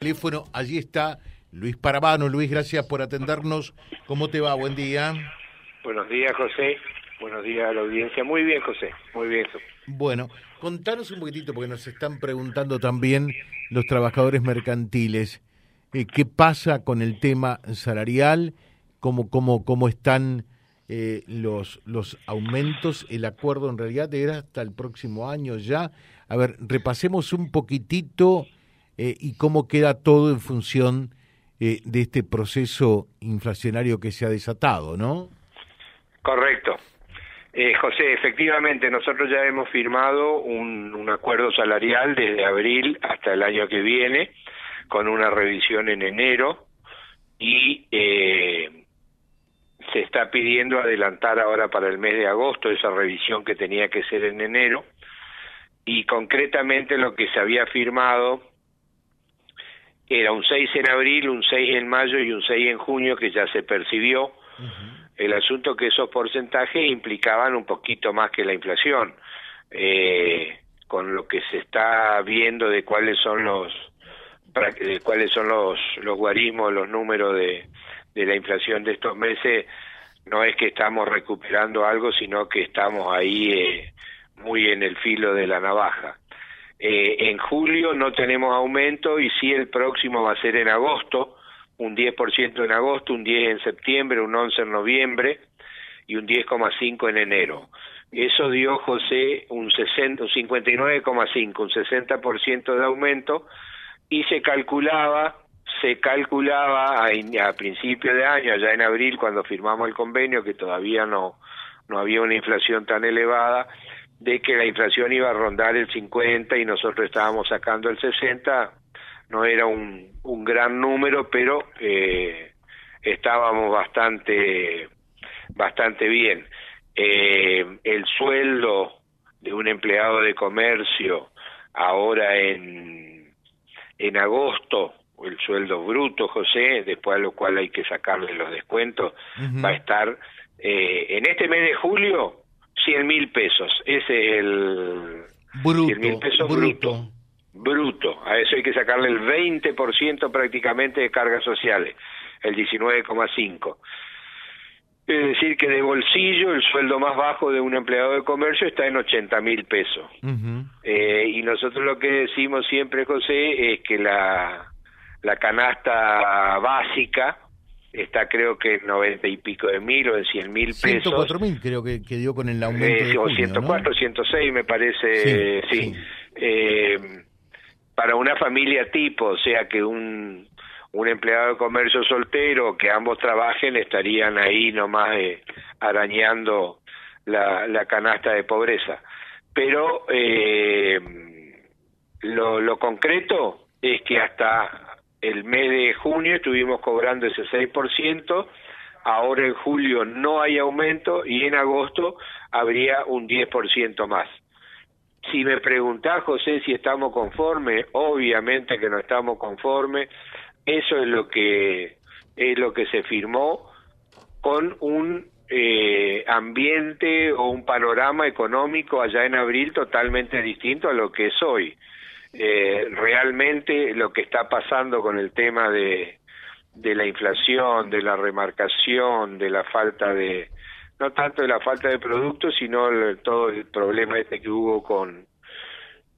teléfono, allí está Luis Parabano. Luis, gracias por atendernos. ¿Cómo te va? Buen día. Buenos días, José. Buenos días a la audiencia. Muy bien, José. Muy bien. Bueno, contanos un poquitito, porque nos están preguntando también los trabajadores mercantiles, eh, ¿qué pasa con el tema salarial? ¿Cómo, cómo, cómo están eh, los, los aumentos? El acuerdo en realidad era hasta el próximo año ya. A ver, repasemos un poquitito eh, y cómo queda todo en función eh, de este proceso inflacionario que se ha desatado, ¿no? Correcto. Eh, José, efectivamente, nosotros ya hemos firmado un, acuerdo salarial desde abril hasta el año que viene, con una revisión en enero, y eh, se está pidiendo adelantar ahora para el mes de agosto esa revisión que tenía que ser en enero, y concretamente lo que se había firmado era un 6 en abril, un 6 en mayo y un 6 en junio que ya se percibió. El asunto que esos porcentajes implicaban un poquito más que la inflación, eh, con lo que se está viendo de cuáles son los de cuáles son los los guarismos, los números de, de la inflación de estos meses, no es que estamos recuperando algo, sino que estamos ahí eh, muy en el filo de la navaja. Eh, en julio no tenemos aumento y sí el próximo va a ser en agosto, un 10% en agosto, un 10 en septiembre, un 11 en noviembre y un 10,5 en enero. Eso dio, José, un, 60, un 59,5, un 60% de aumento y se calculaba, se calculaba a, a principio de año, ya en abril cuando firmamos el convenio, que todavía no, no había una inflación tan elevada, de que la inflación iba a rondar el 50 y nosotros estábamos sacando el 60, no era un, un gran número, pero eh, estábamos bastante, bastante bien. Eh, el sueldo de un empleado de comercio ahora en, en agosto, el sueldo bruto, José, después a lo cual hay que sacarle los descuentos, uh -huh. va a estar eh, en este mes de julio 100 mil pesos. Ese es el... Bruto. 100 mil pesos bruto. bruto. A eso hay que sacarle el 20% prácticamente de cargas sociales, el 19,5%. Es decir, que de bolsillo el sueldo más bajo de un empleado de comercio está en 80 mil pesos. Uh -huh. eh, y nosotros lo que decimos siempre, José, es que la, la canasta básica, está creo que en 90 y pico de mil o en 100 mil pesos. 104 mil creo que, que, dio con el aumento. Eh, de o junio, 104, ¿no? 106 me parece, sí. sí. sí. Eh, para una familia tipo, o sea que un, un empleado de comercio soltero, que ambos trabajen, estarían ahí nomás eh, arañando la, la canasta de pobreza. Pero eh, lo, lo concreto es que hasta el mes de junio estuvimos cobrando ese 6%, ahora en julio no hay aumento y en agosto habría un 10% más. Si me preguntás, José, si estamos conformes, obviamente que no estamos conformes, eso es lo que es lo que se firmó con un eh, ambiente o un panorama económico allá en abril totalmente distinto a lo que es hoy eh, realmente lo que está pasando con el tema de, la inflación, de la remarcación, de la falta de, no tanto de la falta de productos, sino el, todo el problema este que hubo con,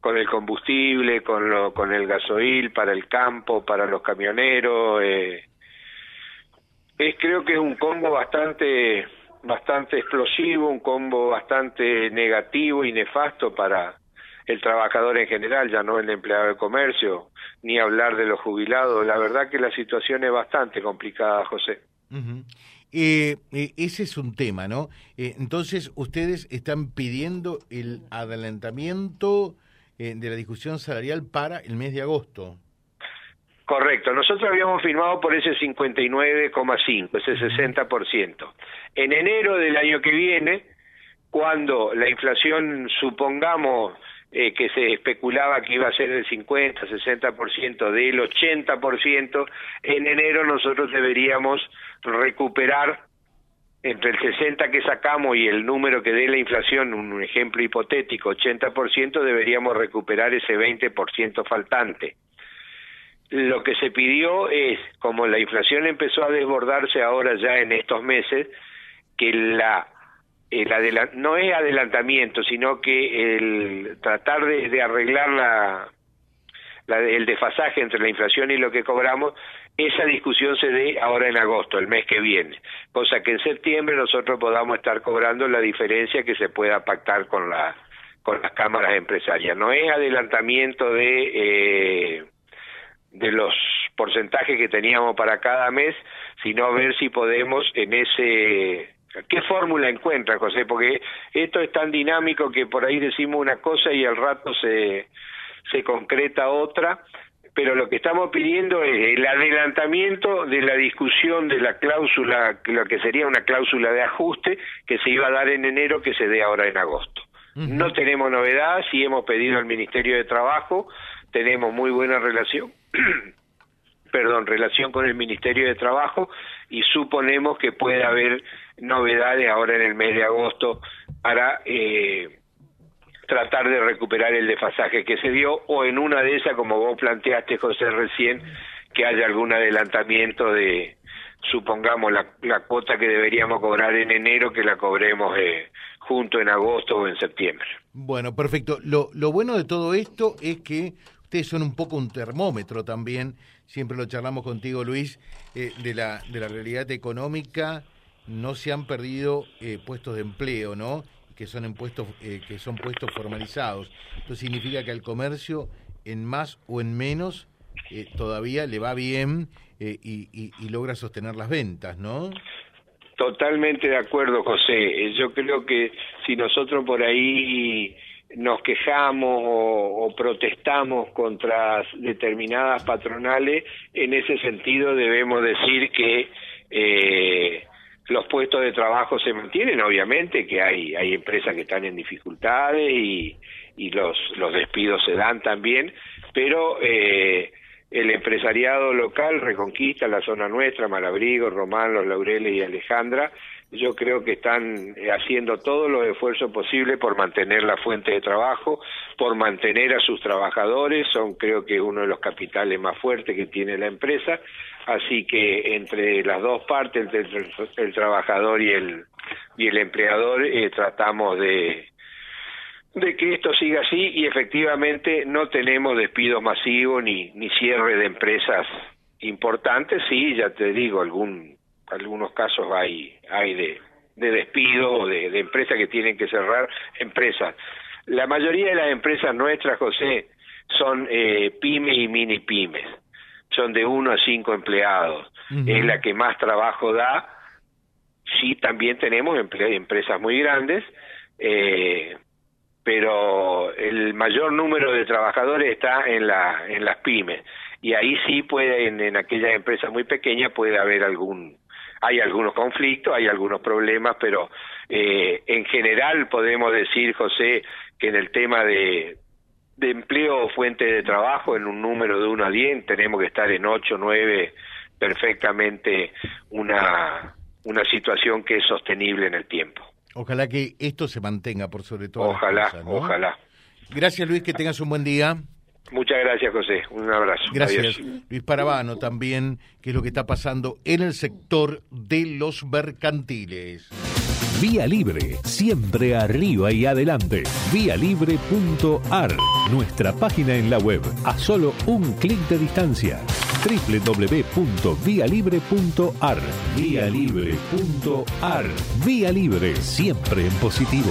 con el combustible, con, lo, con el gasoil para el campo, para los camioneros. Eh, es creo que es un combo bastante bastante explosivo, un combo bastante negativo y nefasto para el trabajador en general, ya no el empleado de comercio, ni hablar de los jubilados. La verdad que la situación es bastante complicada, José. Uh -huh. eh, eh, ese es un tema, ¿no? Eh, entonces, ustedes están pidiendo el adelantamiento eh, de la discusión salarial para el mes de agosto. Correcto, nosotros habíamos firmado por ese 59,5, ese 60%. En enero del año que viene, cuando la inflación, supongamos, eh, que se especulaba que iba a ser del 50, 60%, del 80%, en enero nosotros deberíamos recuperar entre el 60 que sacamos y el número que dé la inflación, un ejemplo hipotético, 80%, deberíamos recuperar ese 20% faltante. lo que se pidió es, como la inflación empezó a desbordarse ahora ya en estos meses, que la el no es adelantamiento, sino que el tratar de, arreglar la, el desfasaje entre la inflación y lo que cobramos, esa discusión se dé ahora en agosto, el mes que viene, cosa que en septiembre nosotros podamos estar cobrando la diferencia que se pueda pactar con la con las cámaras empresarias. No es adelantamiento de eh, de los porcentajes que teníamos para cada mes, sino ver si podemos en ese... ¿Qué fórmula encuentra, José? Porque esto es tan dinámico que por ahí decimos una cosa y al rato se, se concreta otra, pero lo que estamos pidiendo es el adelantamiento de la discusión de la cláusula, lo que sería una cláusula de ajuste que se iba a dar en enero, que se dé ahora en agosto. No tenemos novedad, sí hemos pedido al Ministerio de Trabajo, tenemos muy buena relación perdón, relación con el Ministerio de Trabajo y suponemos que puede haber novedades ahora en el mes de agosto para eh, tratar de recuperar el desfasaje que se dio o en una de esas, como vos planteaste, José, recién, que haya algún adelantamiento de, supongamos, la, la cuota que deberíamos cobrar en enero, que la cobremos eh, junto en agosto o en septiembre. Bueno, perfecto. Lo, lo bueno de todo esto es que ustedes son un poco un termómetro también, siempre lo charlamos contigo Luis, eh, de, la, de la realidad económica, no se han perdido eh, puestos de empleo, ¿no? Que son, en puestos, eh, que son puestos formalizados. Esto significa que al comercio, en más o en menos, todavía le va bien y, y logra sostener las ventas, ¿no? Totalmente de acuerdo, José. Yo creo que si nosotros por ahí nos quejamos o, protestamos contra determinadas patronales, en ese sentido debemos decir que eh, los puestos de trabajo se mantienen, obviamente que hay, hay empresas que están en dificultades y, y los, los despidos se dan también, pero eh, el empresariado local, Reconquista, la zona nuestra, Malabrigo, Román, Los Laureles y Alejandra, yo creo que están eh, haciendo todos los esfuerzos posibles por mantener la fuente de trabajo, por mantener a sus trabajadores, son creo que uno de los capitales más fuertes que tiene la empresa, así que entre las dos partes, el, trabajador y el, y el empleador, eh, tratamos de, de que esto siga así. Y efectivamente no tenemos despidos masivos ni, ni cierre de empresas importantes, sí, ya te digo, algún algunos casos hay hay de, de despido o de, de empresas que tienen que cerrar empresas. La mayoría de las empresas nuestras, José, son eh, pymes y mini pymes. Son de uno a cinco empleados. Es la que más trabajo da. Sí, también tenemos empresas muy grandes, eh, pero el mayor número de trabajadores está en, la, en las pymes. Y ahí sí puede, en, en aquellas empresas muy pequeñas puede haber algún hay algunos conflictos, hay algunos problemas, pero eh, en general podemos decir, José, que en el tema de, de empleo o fuente de trabajo, en un número de 1 a 10, tenemos que estar en 8, 9, perfectamente una, una situación que es sostenible en el tiempo. Ojalá que esto se mantenga por sobre todo. Ojalá, ojalá. Gracias Luis, que tengas un buen día. Muchas gracias, José. Un abrazo. Gracias. Luis Parabano también, que es lo que está pasando en el sector de los mercantiles. Vía Libre, siempre arriba y adelante. Vialibre.ar, nuestra página en la web, a solo un clic de distancia. www.vialibre.ar. Vialibre.ar. Vía Libre, siempre en positivo.